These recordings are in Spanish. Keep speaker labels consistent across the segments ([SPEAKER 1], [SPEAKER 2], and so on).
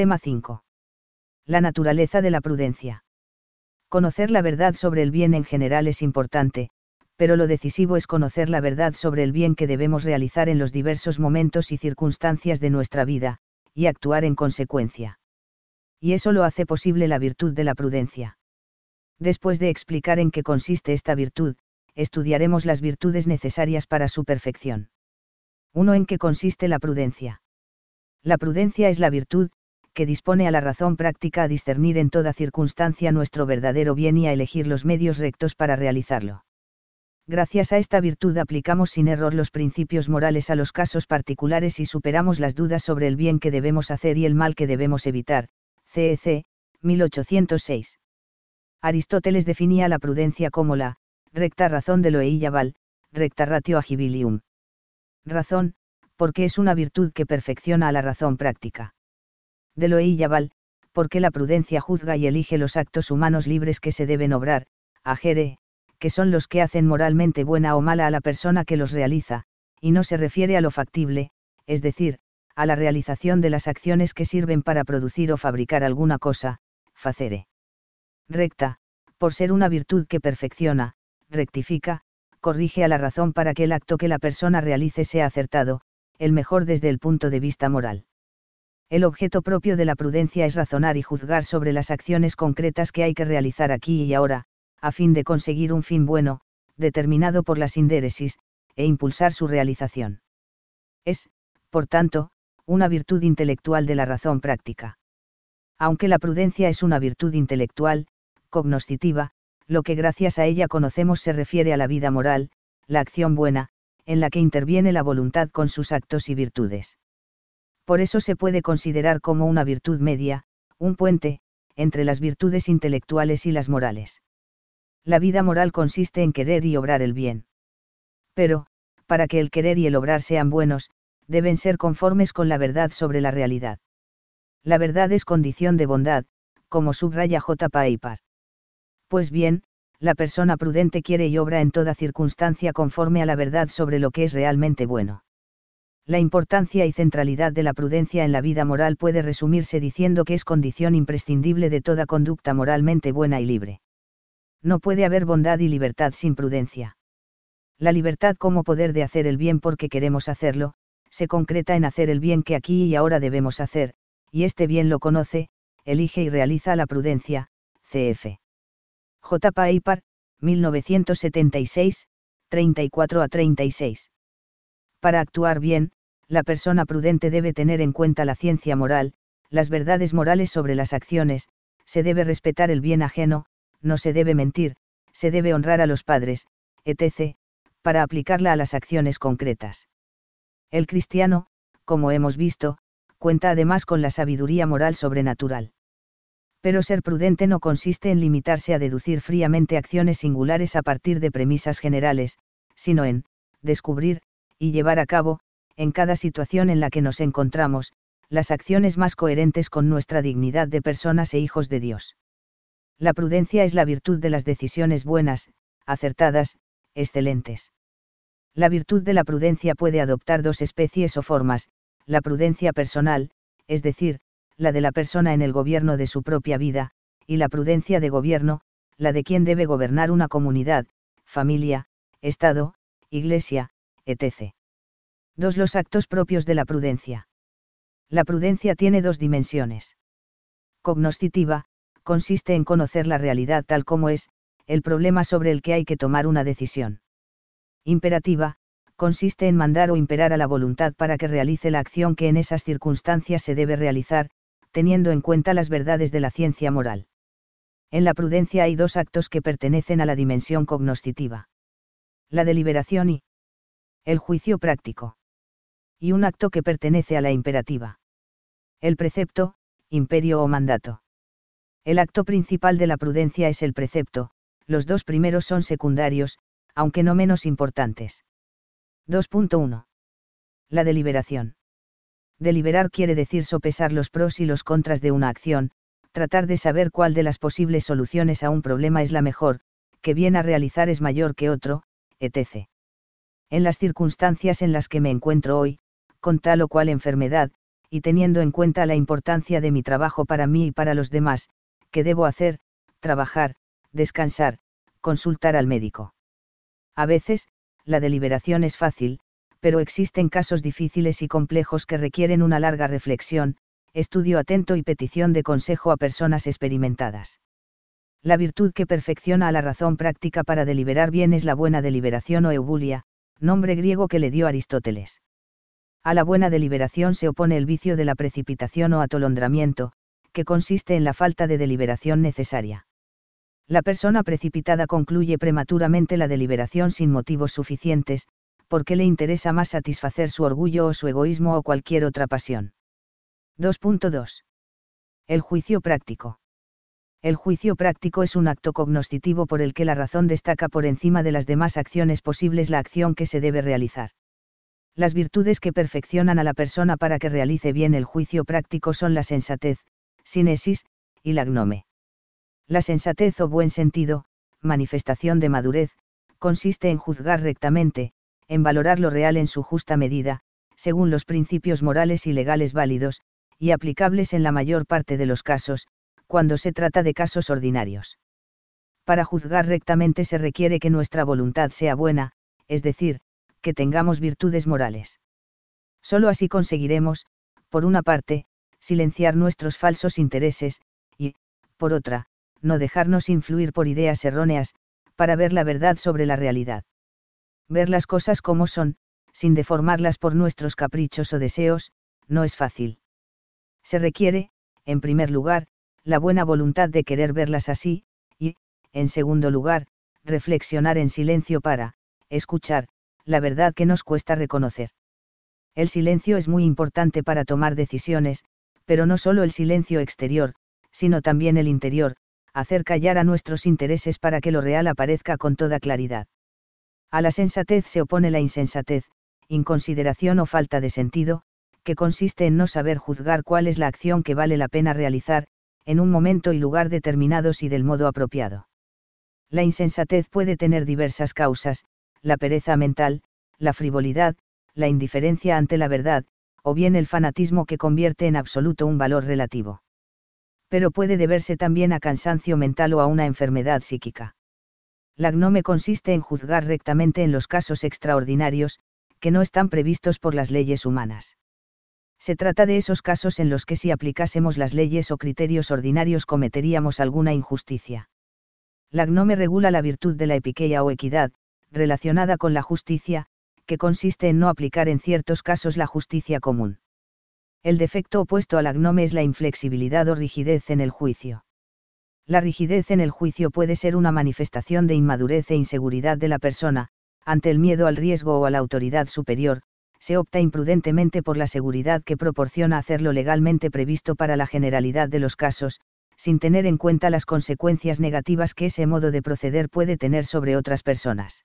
[SPEAKER 1] Tema 5. La naturaleza de la prudencia. Conocer la verdad sobre el bien en general es importante, pero lo decisivo es conocer la verdad sobre el bien que debemos realizar en los diversos momentos y circunstancias de nuestra vida, y actuar en consecuencia. Y eso lo hace posible la virtud de la prudencia. Después de explicar en qué consiste esta virtud, estudiaremos las virtudes necesarias para su perfección. 1. ¿En qué consiste la prudencia? La prudencia es la virtud, que dispone a la razón práctica a discernir en toda circunstancia nuestro verdadero bien y a elegir los medios rectos para realizarlo. Gracias a esta virtud aplicamos sin error los principios morales a los casos particulares y superamos las dudas sobre el bien que debemos hacer y el mal que debemos evitar. CEC, 1806. Aristóteles definía la prudencia como la recta razón de lo val, recta ratio agibilium. Razón, porque es una virtud que perfecciona a la razón práctica. De lo val, porque la prudencia juzga y elige los actos humanos libres que se deben obrar, ajere, que son los que hacen moralmente buena o mala a la persona que los realiza, y no se refiere a lo factible, es decir, a la realización de las acciones que sirven para producir o fabricar alguna cosa, facere recta, por ser una virtud que perfecciona, rectifica, corrige a la razón para que el acto que la persona realice sea acertado, el mejor desde el punto de vista moral. El objeto propio de la prudencia es razonar y juzgar sobre las acciones concretas que hay que realizar aquí y ahora, a fin de conseguir un fin bueno, determinado por la sindéresis, e impulsar su realización. Es, por tanto, una virtud intelectual de la razón práctica. Aunque la prudencia es una virtud intelectual, cognoscitiva, lo que gracias a ella conocemos se refiere a la vida moral, la acción buena, en la que interviene la voluntad con sus actos y virtudes. Por eso se puede considerar como una virtud media, un puente, entre las virtudes intelectuales y las morales. La vida moral consiste en querer y obrar el bien. Pero, para que el querer y el obrar sean buenos, deben ser conformes con la verdad sobre la realidad. La verdad es condición de bondad, como subraya J. Paipar. Pues bien, la persona prudente quiere y obra en toda circunstancia conforme a la verdad sobre lo que es realmente bueno. La importancia y centralidad de la prudencia en la vida moral puede resumirse diciendo que es condición imprescindible de toda conducta moralmente buena y libre. No puede haber bondad y libertad sin prudencia. La libertad como poder de hacer el bien porque queremos hacerlo, se concreta en hacer el bien que aquí y ahora debemos hacer, y este bien lo conoce, elige y realiza la prudencia, cf. J. Paipar, 1976, 34 a 36. Para actuar bien, la persona prudente debe tener en cuenta la ciencia moral, las verdades morales sobre las acciones, se debe respetar el bien ajeno, no se debe mentir, se debe honrar a los padres, etc., para aplicarla a las acciones concretas. El cristiano, como hemos visto, cuenta además con la sabiduría moral sobrenatural. Pero ser prudente no consiste en limitarse a deducir fríamente acciones singulares a partir de premisas generales, sino en, descubrir, y llevar a cabo, en cada situación en la que nos encontramos, las acciones más coherentes con nuestra dignidad de personas e hijos de Dios. La prudencia es la virtud de las decisiones buenas, acertadas, excelentes. La virtud de la prudencia puede adoptar dos especies o formas, la prudencia personal, es decir, la de la persona en el gobierno de su propia vida, y la prudencia de gobierno, la de quien debe gobernar una comunidad, familia, Estado, Iglesia, etc. Dos Los actos propios de la prudencia. La prudencia tiene dos dimensiones. Cognoscitiva, consiste en conocer la realidad tal como es, el problema sobre el que hay que tomar una decisión. Imperativa, consiste en mandar o imperar a la voluntad para que realice la acción que en esas circunstancias se debe realizar, teniendo en cuenta las verdades de la ciencia moral. En la prudencia hay dos actos que pertenecen a la dimensión cognoscitiva. La deliberación y el juicio práctico. Y un acto que pertenece a la imperativa. El precepto, imperio o mandato. El acto principal de la prudencia es el precepto, los dos primeros son secundarios, aunque no menos importantes. 2.1. La deliberación. Deliberar quiere decir sopesar los pros y los contras de una acción, tratar de saber cuál de las posibles soluciones a un problema es la mejor, que bien a realizar es mayor que otro, etc. En las circunstancias en las que me encuentro hoy, con tal o cual enfermedad, y teniendo en cuenta la importancia de mi trabajo para mí y para los demás, ¿qué debo hacer? Trabajar, descansar, consultar al médico. A veces, la deliberación es fácil, pero existen casos difíciles y complejos que requieren una larga reflexión, estudio atento y petición de consejo a personas experimentadas. La virtud que perfecciona a la razón práctica para deliberar bien es la buena deliberación o eubulia, nombre griego que le dio Aristóteles. A la buena deliberación se opone el vicio de la precipitación o atolondramiento, que consiste en la falta de deliberación necesaria. La persona precipitada concluye prematuramente la deliberación sin motivos suficientes, porque le interesa más satisfacer su orgullo o su egoísmo o cualquier otra pasión. 2.2. El juicio práctico. El juicio práctico es un acto cognoscitivo por el que la razón destaca por encima de las demás acciones posibles la acción que se debe realizar. Las virtudes que perfeccionan a la persona para que realice bien el juicio práctico son la sensatez, sinesis, y la gnome. La sensatez o buen sentido, manifestación de madurez, consiste en juzgar rectamente, en valorar lo real en su justa medida, según los principios morales y legales válidos, y aplicables en la mayor parte de los casos, cuando se trata de casos ordinarios. Para juzgar rectamente se requiere que nuestra voluntad sea buena, es decir, que tengamos virtudes morales. Solo así conseguiremos, por una parte, silenciar nuestros falsos intereses, y, por otra, no dejarnos influir por ideas erróneas, para ver la verdad sobre la realidad ver las cosas como son, sin deformarlas por nuestros caprichos o deseos, no es fácil. Se requiere, en primer lugar, la buena voluntad de querer verlas así, y, en segundo lugar, reflexionar en silencio para, escuchar, la verdad que nos cuesta reconocer. El silencio es muy importante para tomar decisiones, pero no solo el silencio exterior, sino también el interior, hacer callar a nuestros intereses para que lo real aparezca con toda claridad. A la sensatez se opone la insensatez, inconsideración o falta de sentido, que consiste en no saber juzgar cuál es la acción que vale la pena realizar, en un momento y lugar determinados y del modo apropiado. La insensatez puede tener diversas causas, la pereza mental, la frivolidad, la indiferencia ante la verdad, o bien el fanatismo que convierte en absoluto un valor relativo. Pero puede deberse también a cansancio mental o a una enfermedad psíquica. La gnome consiste en juzgar rectamente en los casos extraordinarios, que no están previstos por las leyes humanas. Se trata de esos casos en los que si aplicásemos las leyes o criterios ordinarios cometeríamos alguna injusticia. La gnome regula la virtud de la epiqueia o equidad, relacionada con la justicia, que consiste en no aplicar en ciertos casos la justicia común. El defecto opuesto a la gnome es la inflexibilidad o rigidez en el juicio. La rigidez en el juicio puede ser una manifestación de inmadurez e inseguridad de la persona, ante el miedo al riesgo o a la autoridad superior, se opta imprudentemente por la seguridad que proporciona hacerlo legalmente previsto para la generalidad de los casos, sin tener en cuenta las consecuencias negativas que ese modo de proceder puede tener sobre otras personas.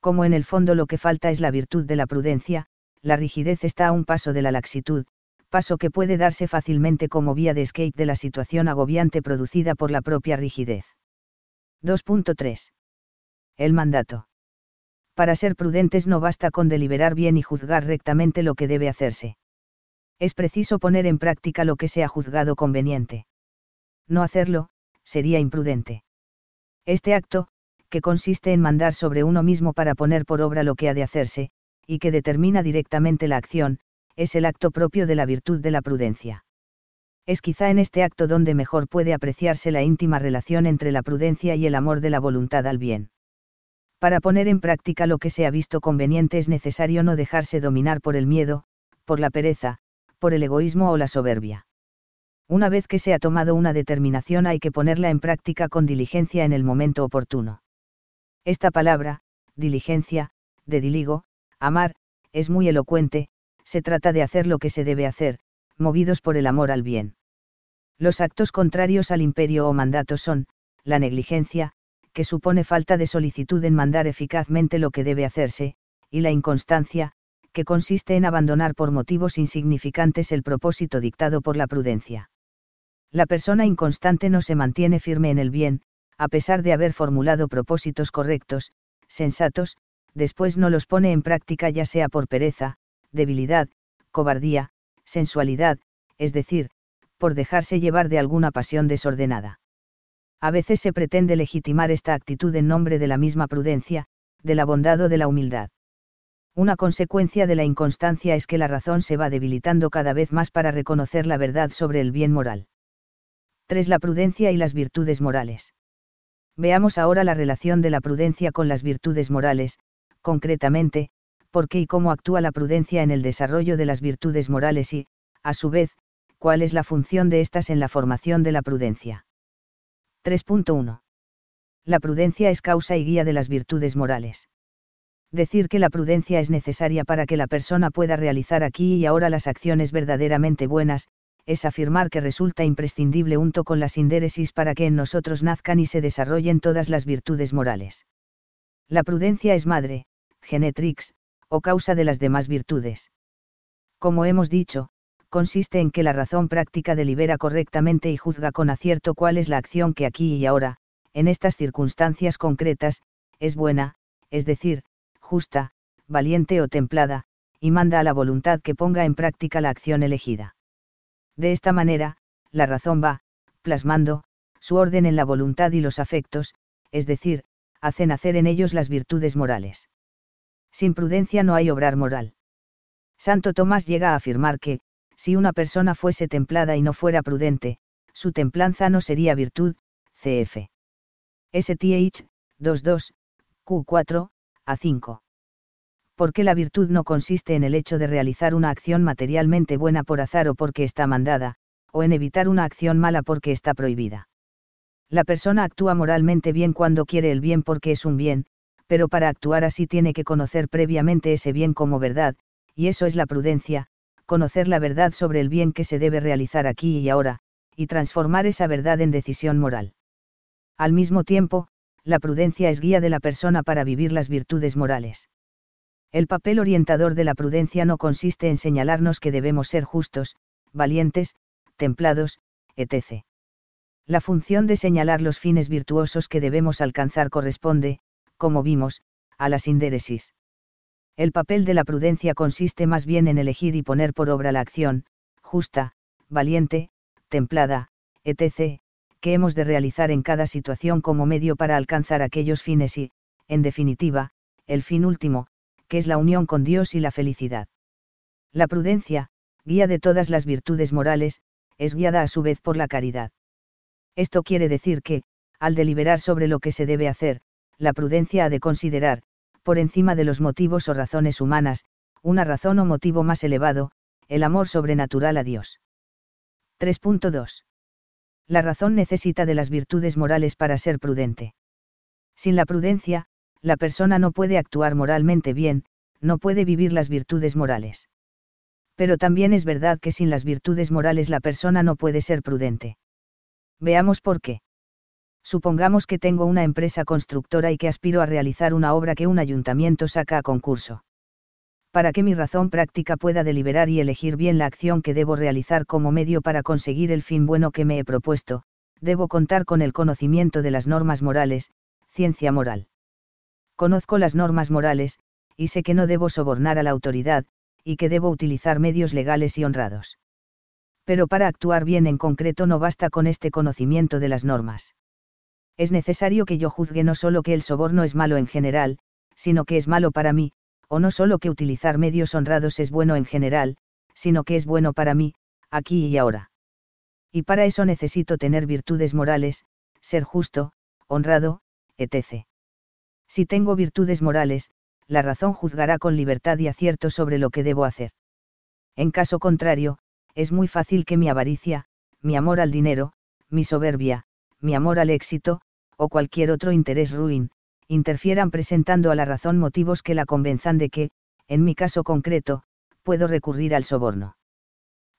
[SPEAKER 1] Como en el fondo lo que falta es la virtud de la prudencia, la rigidez está a un paso de la laxitud, paso que puede darse fácilmente como vía de escape de la situación agobiante producida por la propia rigidez. 2.3. El mandato. Para ser prudentes no basta con deliberar bien y juzgar rectamente lo que debe hacerse. Es preciso poner en práctica lo que se ha juzgado conveniente. No hacerlo, sería imprudente. Este acto, que consiste en mandar sobre uno mismo para poner por obra lo que ha de hacerse, y que determina directamente la acción, es el acto propio de la virtud de la prudencia. Es quizá en este acto donde mejor puede apreciarse la íntima relación entre la prudencia y el amor de la voluntad al bien. Para poner en práctica lo que se ha visto conveniente es necesario no dejarse dominar por el miedo, por la pereza, por el egoísmo o la soberbia. Una vez que se ha tomado una determinación hay que ponerla en práctica con diligencia en el momento oportuno. Esta palabra, diligencia, de diligo, amar, es muy elocuente, se trata de hacer lo que se debe hacer, movidos por el amor al bien. Los actos contrarios al imperio o mandato son, la negligencia, que supone falta de solicitud en mandar eficazmente lo que debe hacerse, y la inconstancia, que consiste en abandonar por motivos insignificantes el propósito dictado por la prudencia. La persona inconstante no se mantiene firme en el bien, a pesar de haber formulado propósitos correctos, sensatos, después no los pone en práctica ya sea por pereza, debilidad, cobardía, sensualidad, es decir, por dejarse llevar de alguna pasión desordenada. A veces se pretende legitimar esta actitud en nombre de la misma prudencia, de la bondad o de la humildad. Una consecuencia de la inconstancia es que la razón se va debilitando cada vez más para reconocer la verdad sobre el bien moral. 3. La prudencia y las virtudes morales. Veamos ahora la relación de la prudencia con las virtudes morales, concretamente, por qué y cómo actúa la prudencia en el desarrollo de las virtudes morales y, a su vez, cuál es la función de éstas en la formación de la prudencia. 3.1. La prudencia es causa y guía de las virtudes morales. Decir que la prudencia es necesaria para que la persona pueda realizar aquí y ahora las acciones verdaderamente buenas, es afirmar que resulta imprescindible unto con la sindéresis para que en nosotros nazcan y se desarrollen todas las virtudes morales. La prudencia es madre, genetrix, o causa de las demás virtudes. Como hemos dicho, consiste en que la razón práctica delibera correctamente y juzga con acierto cuál es la acción que aquí y ahora, en estas circunstancias concretas, es buena, es decir, justa, valiente o templada, y manda a la voluntad que ponga en práctica la acción elegida. De esta manera, la razón va, plasmando, su orden en la voluntad y los afectos, es decir, hace nacer en ellos las virtudes morales. Sin prudencia no hay obrar moral. Santo Tomás llega a afirmar que, si una persona fuese templada y no fuera prudente, su templanza no sería virtud, cf. STH, 22, Q4, a 5. Porque la virtud no consiste en el hecho de realizar una acción materialmente buena por azar o porque está mandada, o en evitar una acción mala porque está prohibida. La persona actúa moralmente bien cuando quiere el bien porque es un bien, pero para actuar así tiene que conocer previamente ese bien como verdad, y eso es la prudencia, conocer la verdad sobre el bien que se debe realizar aquí y ahora, y transformar esa verdad en decisión moral. Al mismo tiempo, la prudencia es guía de la persona para vivir las virtudes morales. El papel orientador de la prudencia no consiste en señalarnos que debemos ser justos, valientes, templados, etc. La función de señalar los fines virtuosos que debemos alcanzar corresponde, como vimos, a la sindéresis. El papel de la prudencia consiste más bien en elegir y poner por obra la acción, justa, valiente, templada, etc., que hemos de realizar en cada situación como medio para alcanzar aquellos fines y, en definitiva, el fin último, que es la unión con Dios y la felicidad. La prudencia, guía de todas las virtudes morales, es guiada a su vez por la caridad. Esto quiere decir que, al deliberar sobre lo que se debe hacer, la prudencia ha de considerar, por encima de los motivos o razones humanas, una razón o motivo más elevado, el amor sobrenatural a Dios. 3.2 la razón necesita de las virtudes morales para ser prudente. Sin la prudencia, la persona no puede actuar moralmente bien, no puede vivir las virtudes morales. Pero también es verdad que sin las virtudes morales la persona no puede ser prudente. Veamos por qué. Supongamos que tengo una empresa constructora y que aspiro a realizar una obra que un ayuntamiento saca a concurso para que mi razón práctica pueda deliberar y elegir bien la acción que debo realizar como medio para conseguir el fin bueno que me he propuesto, debo contar con el conocimiento de las normas morales, ciencia moral. Conozco las normas morales, y sé que no debo sobornar a la autoridad, y que debo utilizar medios legales y honrados. Pero para actuar bien en concreto no basta con este conocimiento de las normas. Es necesario que yo juzgue no solo que el soborno es malo en general, sino que es malo para mí, o no solo que utilizar medios honrados es bueno en general, sino que es bueno para mí, aquí y ahora. Y para eso necesito tener virtudes morales, ser justo, honrado, etc. Si tengo virtudes morales, la razón juzgará con libertad y acierto sobre lo que debo hacer. En caso contrario, es muy fácil que mi avaricia, mi amor al dinero, mi soberbia, mi amor al éxito, o cualquier otro interés ruin, interfieran presentando a la razón motivos que la convenzan de que, en mi caso concreto, puedo recurrir al soborno.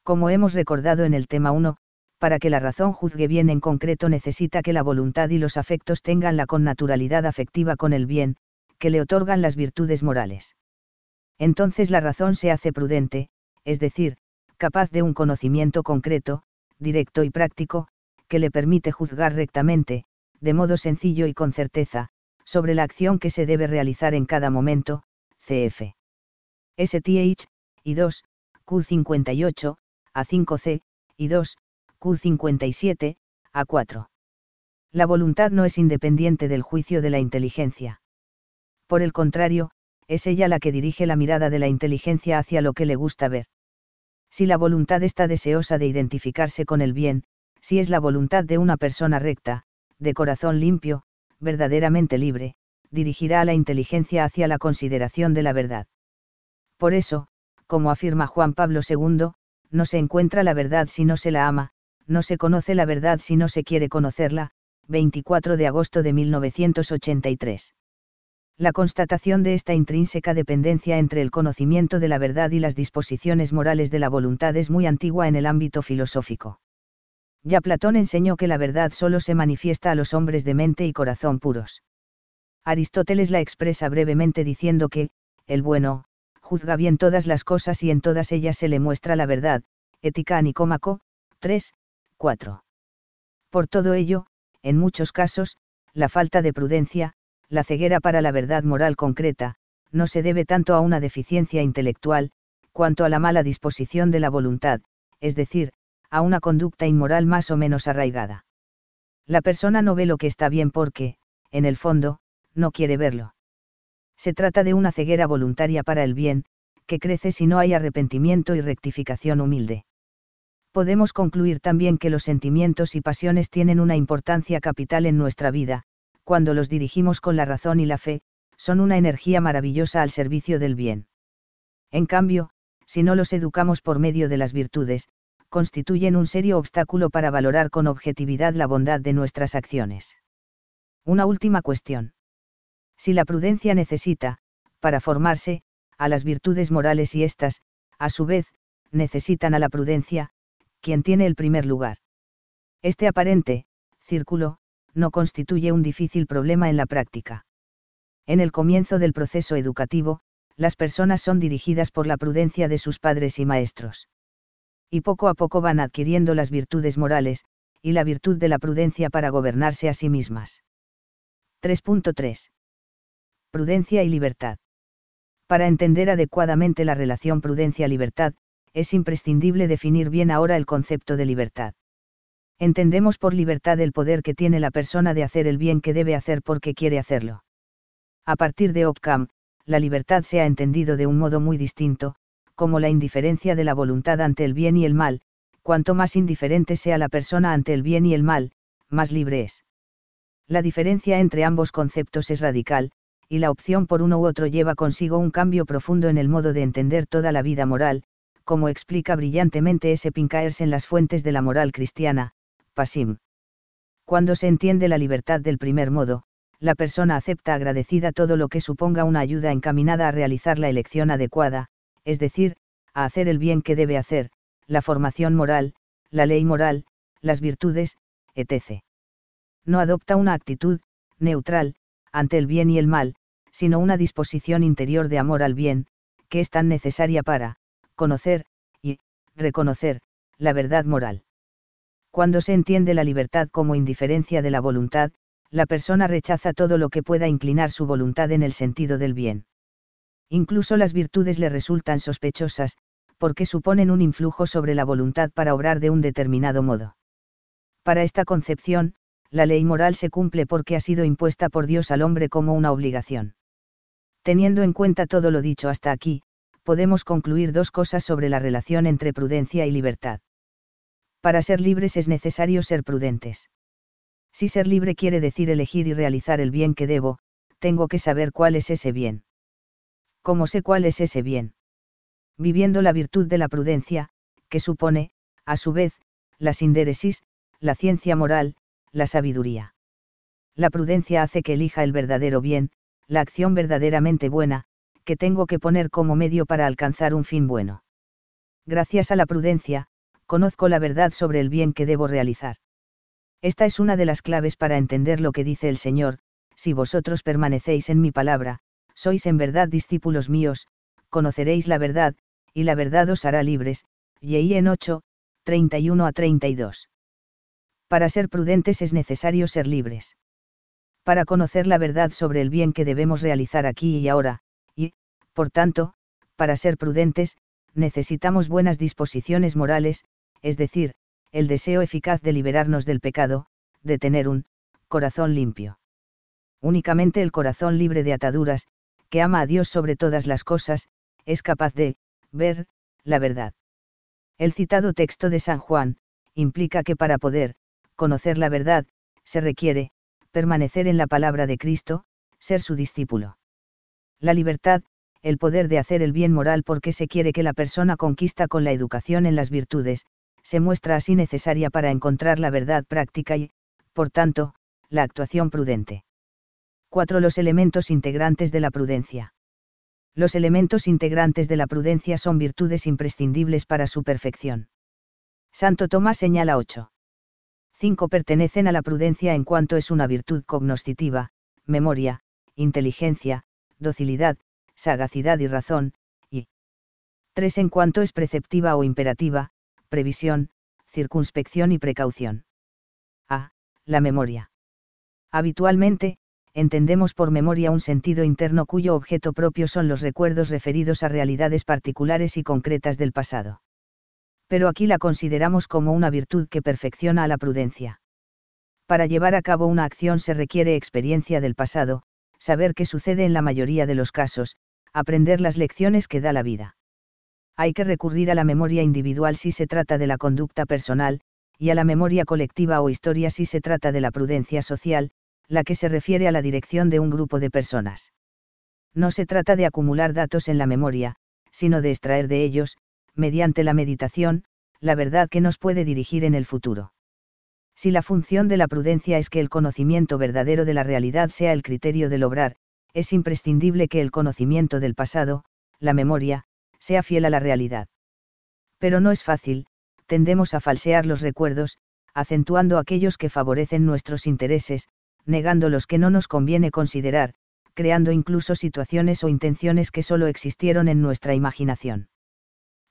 [SPEAKER 1] Como hemos recordado en el tema 1, para que la razón juzgue bien en concreto necesita que la voluntad y los afectos tengan la connaturalidad afectiva con el bien, que le otorgan las virtudes morales. Entonces la razón se hace prudente, es decir, capaz de un conocimiento concreto, directo y práctico, que le permite juzgar rectamente, de modo sencillo y con certeza, sobre la acción que se debe realizar en cada momento, cf. STH, y 2, Q58, A5C, y 2, Q57, A4. La voluntad no es independiente del juicio de la inteligencia. Por el contrario, es ella la que dirige la mirada de la inteligencia hacia lo que le gusta ver. Si la voluntad está deseosa de identificarse con el bien, si es la voluntad de una persona recta, de corazón limpio, verdaderamente libre, dirigirá a la inteligencia hacia la consideración de la verdad. Por eso, como afirma Juan Pablo II, no se encuentra la verdad si no se la ama, no se conoce la verdad si no se quiere conocerla, 24 de agosto de 1983. La constatación de esta intrínseca dependencia entre el conocimiento de la verdad y las disposiciones morales de la voluntad es muy antigua en el ámbito filosófico. Ya Platón enseñó que la verdad solo se manifiesta a los hombres de mente y corazón puros. Aristóteles la expresa brevemente diciendo que, el bueno, juzga bien todas las cosas y en todas ellas se le muestra la verdad, Ética Nicómaco, 3, 4. Por todo ello, en muchos casos, la falta de prudencia, la ceguera para la verdad moral concreta, no se debe tanto a una deficiencia intelectual, cuanto a la mala disposición de la voluntad, es decir, a una conducta inmoral más o menos arraigada. La persona no ve lo que está bien porque, en el fondo, no quiere verlo. Se trata de una ceguera voluntaria para el bien, que crece si no hay arrepentimiento y rectificación humilde. Podemos concluir también que los sentimientos y pasiones tienen una importancia capital en nuestra vida, cuando los dirigimos con la razón y la fe, son una energía maravillosa al servicio del bien. En cambio, si no los educamos por medio de las virtudes, constituyen un serio obstáculo para valorar con objetividad la bondad de nuestras acciones. Una última cuestión. Si la prudencia necesita, para formarse, a las virtudes morales y éstas, a su vez, necesitan a la prudencia, quien tiene el primer lugar. Este aparente, círculo, no constituye un difícil problema en la práctica. En el comienzo del proceso educativo, las personas son dirigidas por la prudencia de sus padres y maestros. Y poco a poco van adquiriendo las virtudes morales, y la virtud de la prudencia para gobernarse a sí mismas. 3.3 prudencia y libertad. Para entender adecuadamente la relación prudencia-libertad, es imprescindible definir bien ahora el concepto de libertad. Entendemos por libertad el poder que tiene la persona de hacer el bien que debe hacer porque quiere hacerlo. A partir de Occam, la libertad se ha entendido de un modo muy distinto, como la indiferencia de la voluntad ante el bien y el mal, cuanto más indiferente sea la persona ante el bien y el mal, más libre es. La diferencia entre ambos conceptos es radical, y la opción por uno u otro lleva consigo un cambio profundo en el modo de entender toda la vida moral, como explica brillantemente ese Pincaers en las fuentes de la moral cristiana, Pasim. Cuando se entiende la libertad del primer modo, la persona acepta agradecida todo lo que suponga una ayuda encaminada a realizar la elección adecuada, es decir, a hacer el bien que debe hacer, la formación moral, la ley moral, las virtudes, etc. No adopta una actitud, neutral, ante el bien y el mal, sino una disposición interior de amor al bien, que es tan necesaria para, conocer, y, reconocer, la verdad moral. Cuando se entiende la libertad como indiferencia de la voluntad, la persona rechaza todo lo que pueda inclinar su voluntad en el sentido del bien. Incluso las virtudes le resultan sospechosas, porque suponen un influjo sobre la voluntad para obrar de un determinado modo. Para esta concepción, la ley moral se cumple porque ha sido impuesta por Dios al hombre como una obligación. Teniendo en cuenta todo lo dicho hasta aquí, podemos concluir dos cosas sobre la relación entre prudencia y libertad. Para ser libres es necesario ser prudentes. Si ser libre quiere decir elegir y realizar el bien que debo, tengo que saber cuál es ese bien. ¿Cómo sé cuál es ese bien? Viviendo la virtud de la prudencia, que supone, a su vez, la sindéresis, la ciencia moral, la sabiduría. La prudencia hace que elija el verdadero bien, la acción verdaderamente buena, que tengo que poner como medio para alcanzar un fin bueno. Gracias a la prudencia, conozco la verdad sobre el bien que debo realizar. Esta es una de las claves para entender lo que dice el Señor, si vosotros permanecéis en mi palabra, sois en verdad discípulos míos, conoceréis la verdad, y la verdad os hará libres. Y en 8, 31 a 32. Para ser prudentes es necesario ser libres para conocer la verdad sobre el bien que debemos realizar aquí y ahora, por tanto, para ser prudentes, necesitamos buenas disposiciones morales, es decir, el deseo eficaz de liberarnos del pecado, de tener un corazón limpio. Únicamente el corazón libre de ataduras, que ama a Dios sobre todas las cosas, es capaz de ver la verdad. El citado texto de San Juan, implica que para poder conocer la verdad, se requiere permanecer en la palabra de Cristo, ser su discípulo. La libertad, el poder de hacer el bien moral porque se quiere que la persona conquista con la educación en las virtudes, se muestra así necesaria para encontrar la verdad práctica y, por tanto, la actuación prudente. 4. Los elementos integrantes de la prudencia. Los elementos integrantes de la prudencia son virtudes imprescindibles para su perfección. Santo Tomás señala 8. 5. Pertenecen a la prudencia en cuanto es una virtud cognoscitiva, memoria, inteligencia, docilidad, sagacidad y razón, y 3. En cuanto es preceptiva o imperativa, previsión, circunspección y precaución. A. La memoria. Habitualmente, entendemos por memoria un sentido interno cuyo objeto propio son los recuerdos referidos a realidades particulares y concretas del pasado. Pero aquí la consideramos como una virtud que perfecciona a la prudencia. Para llevar a cabo una acción se requiere experiencia del pasado, saber qué sucede en la mayoría de los casos, aprender las lecciones que da la vida. Hay que recurrir a la memoria individual si se trata de la conducta personal, y a la memoria colectiva o historia si se trata de la prudencia social, la que se refiere a la dirección de un grupo de personas. No se trata de acumular datos en la memoria, sino de extraer de ellos, mediante la meditación, la verdad que nos puede dirigir en el futuro. Si la función de la prudencia es que el conocimiento verdadero de la realidad sea el criterio del obrar, es imprescindible que el conocimiento del pasado, la memoria, sea fiel a la realidad. Pero no es fácil, tendemos a falsear los recuerdos, acentuando aquellos que favorecen nuestros intereses, negando los que no nos conviene considerar, creando incluso situaciones o intenciones que solo existieron en nuestra imaginación.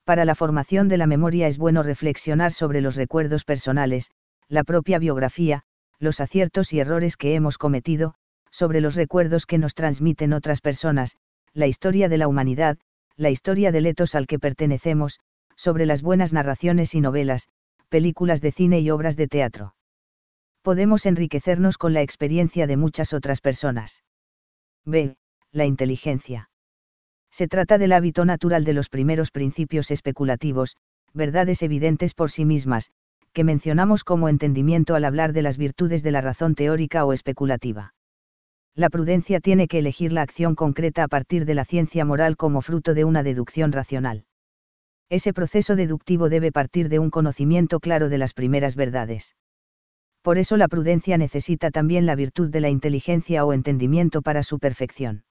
[SPEAKER 1] Para la formación de la memoria es bueno reflexionar sobre los recuerdos personales, la propia biografía, los aciertos y errores que hemos cometido, sobre los recuerdos que nos transmiten otras personas, la historia de la humanidad, la historia del etos al que pertenecemos, sobre las buenas narraciones y novelas, películas de cine y obras de teatro. Podemos enriquecernos con la experiencia de muchas otras personas. B. La inteligencia. Se trata del hábito natural de los primeros principios especulativos, verdades evidentes por sí mismas, que mencionamos como entendimiento al hablar de las virtudes de la razón teórica o especulativa la prudencia tiene que elegir la acción concreta a partir de la ciencia moral como fruto de una deducción racional. Ese proceso deductivo debe partir de un conocimiento claro de las primeras verdades. Por eso la prudencia necesita también la virtud de la inteligencia o entendimiento para su perfección.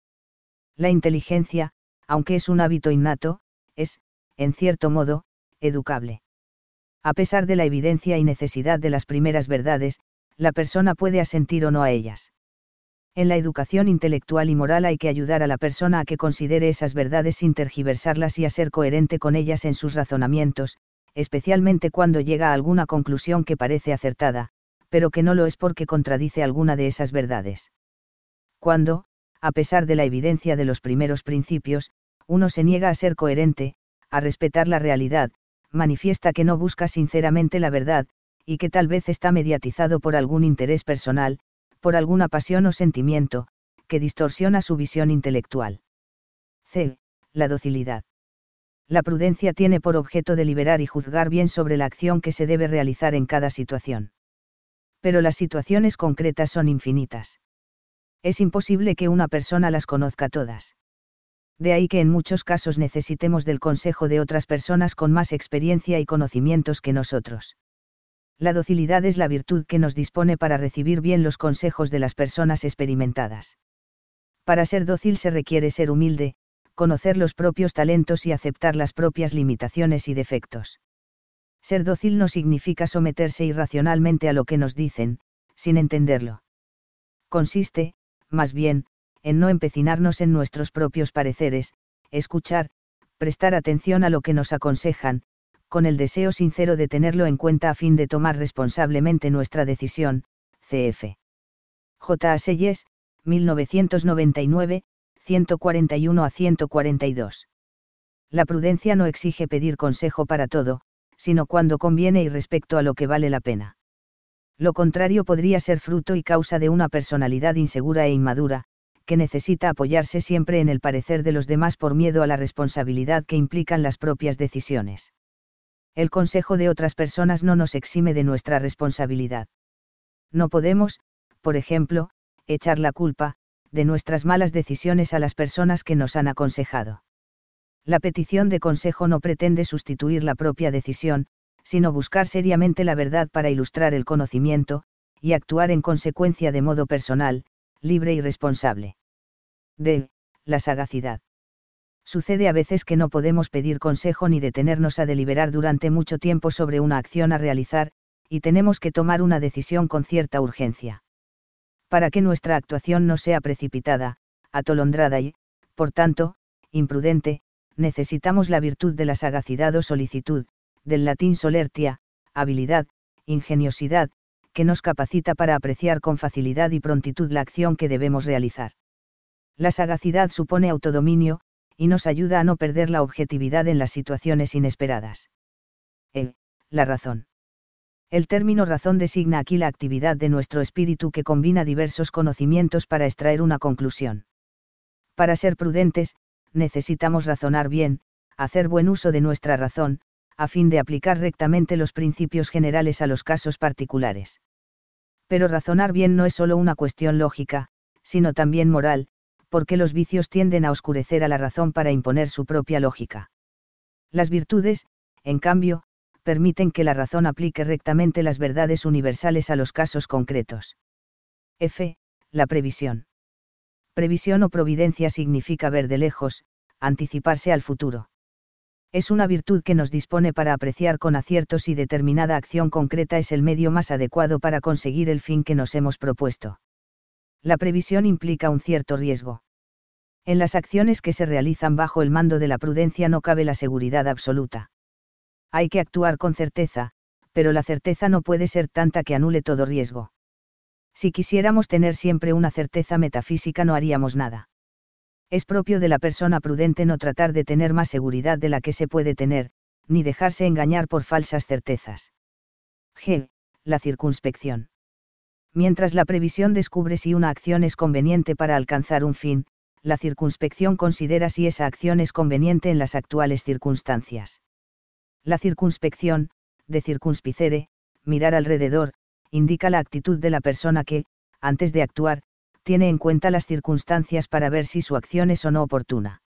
[SPEAKER 1] La inteligencia, aunque es un hábito innato, es, en cierto modo, educable. A pesar de la evidencia y necesidad de las primeras verdades, la persona puede asentir o no a ellas. En la educación intelectual y moral hay que ayudar a la persona a que considere esas verdades sin tergiversarlas y a ser coherente con ellas en sus razonamientos, especialmente cuando llega a alguna conclusión que parece acertada, pero que no lo es porque contradice alguna de esas verdades. Cuando, a pesar de la evidencia de los primeros principios, uno se niega a ser coherente, a respetar la realidad, manifiesta que no busca sinceramente la verdad, y que tal vez está mediatizado por algún interés personal, por alguna pasión o sentimiento, que distorsiona su visión intelectual. C. La docilidad. La prudencia tiene por objeto deliberar y juzgar bien sobre la acción que se debe realizar en cada situación. Pero las situaciones concretas son infinitas. Es imposible que una persona las conozca todas. De ahí que en muchos casos necesitemos del consejo de otras personas con más experiencia y conocimientos que nosotros. La docilidad es la virtud que nos dispone para recibir bien los consejos de las personas experimentadas. Para ser dócil se requiere ser humilde, conocer los propios talentos y aceptar las propias limitaciones y defectos. Ser dócil no significa someterse irracionalmente a lo que nos dicen, sin entenderlo. Consiste, más bien, en no empecinarnos en nuestros propios pareceres, escuchar, prestar atención a lo que nos aconsejan, con el deseo sincero de tenerlo en cuenta a fin de tomar responsablemente nuestra decisión, cf. J. A. Selles, 1999, 141 a 142. La prudencia no exige pedir consejo para todo, sino cuando conviene y respecto a lo que vale la pena. Lo contrario podría ser fruto y causa de una personalidad insegura e inmadura, que necesita apoyarse siempre en el parecer de los demás por miedo a la responsabilidad que implican las propias decisiones. El consejo de otras personas no nos exime de nuestra responsabilidad. No podemos, por ejemplo, echar la culpa, de nuestras malas decisiones a las personas que nos han aconsejado. La petición de consejo no pretende sustituir la propia decisión, sino buscar seriamente la verdad para ilustrar el conocimiento, y actuar en consecuencia de modo personal, libre y responsable. D. La sagacidad. Sucede a veces que no podemos pedir consejo ni detenernos a deliberar durante mucho tiempo sobre una acción a realizar, y tenemos que tomar una decisión con cierta urgencia. Para que nuestra actuación no sea precipitada, atolondrada y, por tanto, imprudente, necesitamos la virtud de la sagacidad o solicitud, del latín solertia, habilidad, ingeniosidad, que nos capacita para apreciar con facilidad y prontitud la acción que debemos realizar. La sagacidad supone autodominio, y nos ayuda a no perder la objetividad en las situaciones inesperadas. E. La razón. El término razón designa aquí la actividad de nuestro espíritu que combina diversos conocimientos para extraer una conclusión. Para ser prudentes, necesitamos razonar bien, hacer buen uso de nuestra razón, a fin de aplicar rectamente los principios generales a los casos particulares. Pero razonar bien no es solo una cuestión lógica, sino también moral, porque los vicios tienden a oscurecer a la razón para imponer su propia lógica. Las virtudes, en cambio, permiten que la razón aplique rectamente las verdades universales a los casos concretos. F. La previsión. Previsión o providencia significa ver de lejos, anticiparse al futuro. Es una virtud que nos dispone para apreciar con acierto si determinada acción concreta es el medio más adecuado para conseguir el fin que nos hemos propuesto. La previsión implica un cierto riesgo. En las acciones que se realizan bajo el mando de la prudencia no cabe la seguridad absoluta. Hay que actuar con certeza, pero la certeza no puede ser tanta que anule todo riesgo. Si quisiéramos tener siempre una certeza metafísica no haríamos nada. Es propio de la persona prudente no tratar de tener más seguridad de la que se puede tener, ni dejarse engañar por falsas certezas. G. La circunspección. Mientras la previsión descubre si una acción es conveniente para alcanzar un fin, la circunspección considera si esa acción es conveniente en las actuales circunstancias. La circunspección, de circunspicere, mirar alrededor, indica la actitud de la persona que, antes de actuar, tiene en cuenta las circunstancias para ver si su acción es o no oportuna.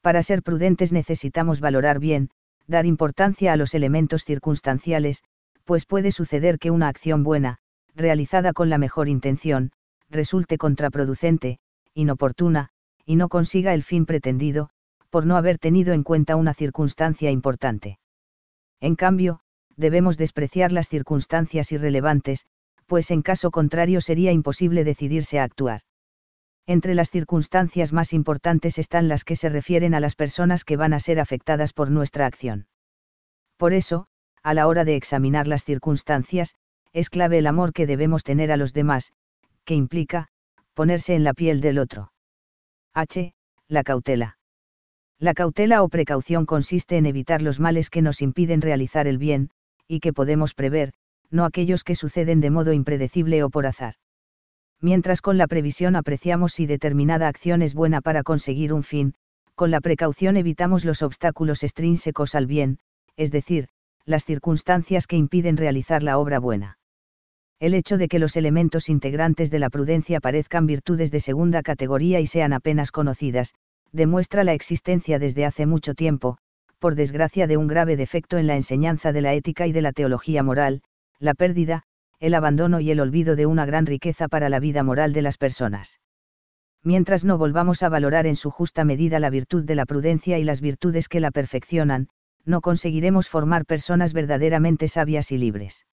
[SPEAKER 1] Para ser prudentes necesitamos valorar bien, dar importancia a los elementos circunstanciales, pues puede suceder que una acción buena, realizada con la mejor intención, resulte contraproducente, inoportuna, y no consiga el fin pretendido, por no haber tenido en cuenta una circunstancia importante. En cambio, debemos despreciar las circunstancias irrelevantes, pues en caso contrario sería imposible decidirse a actuar. Entre las circunstancias más importantes están las que se refieren a las personas que van a ser afectadas por nuestra acción. Por eso, a la hora de examinar las circunstancias, es clave el amor que debemos tener a los demás, que implica, ponerse en la piel del otro. H. La cautela. La cautela o precaución consiste en evitar los males que nos impiden realizar el bien, y que podemos prever, no aquellos que suceden de modo impredecible o por azar. Mientras con la previsión apreciamos si determinada acción es buena para conseguir un fin, con la precaución evitamos los obstáculos extrínsecos al bien, es decir, las circunstancias que impiden realizar la obra buena. El hecho de que los elementos integrantes de la prudencia parezcan virtudes de segunda categoría y sean apenas conocidas, demuestra la existencia desde hace mucho tiempo, por desgracia de un grave defecto en la enseñanza de la ética y de la teología moral, la pérdida, el abandono y el olvido de una gran riqueza para la vida moral de las personas. Mientras no volvamos a valorar en su justa medida la virtud de la prudencia y las virtudes que la perfeccionan, no conseguiremos formar personas verdaderamente sabias y libres.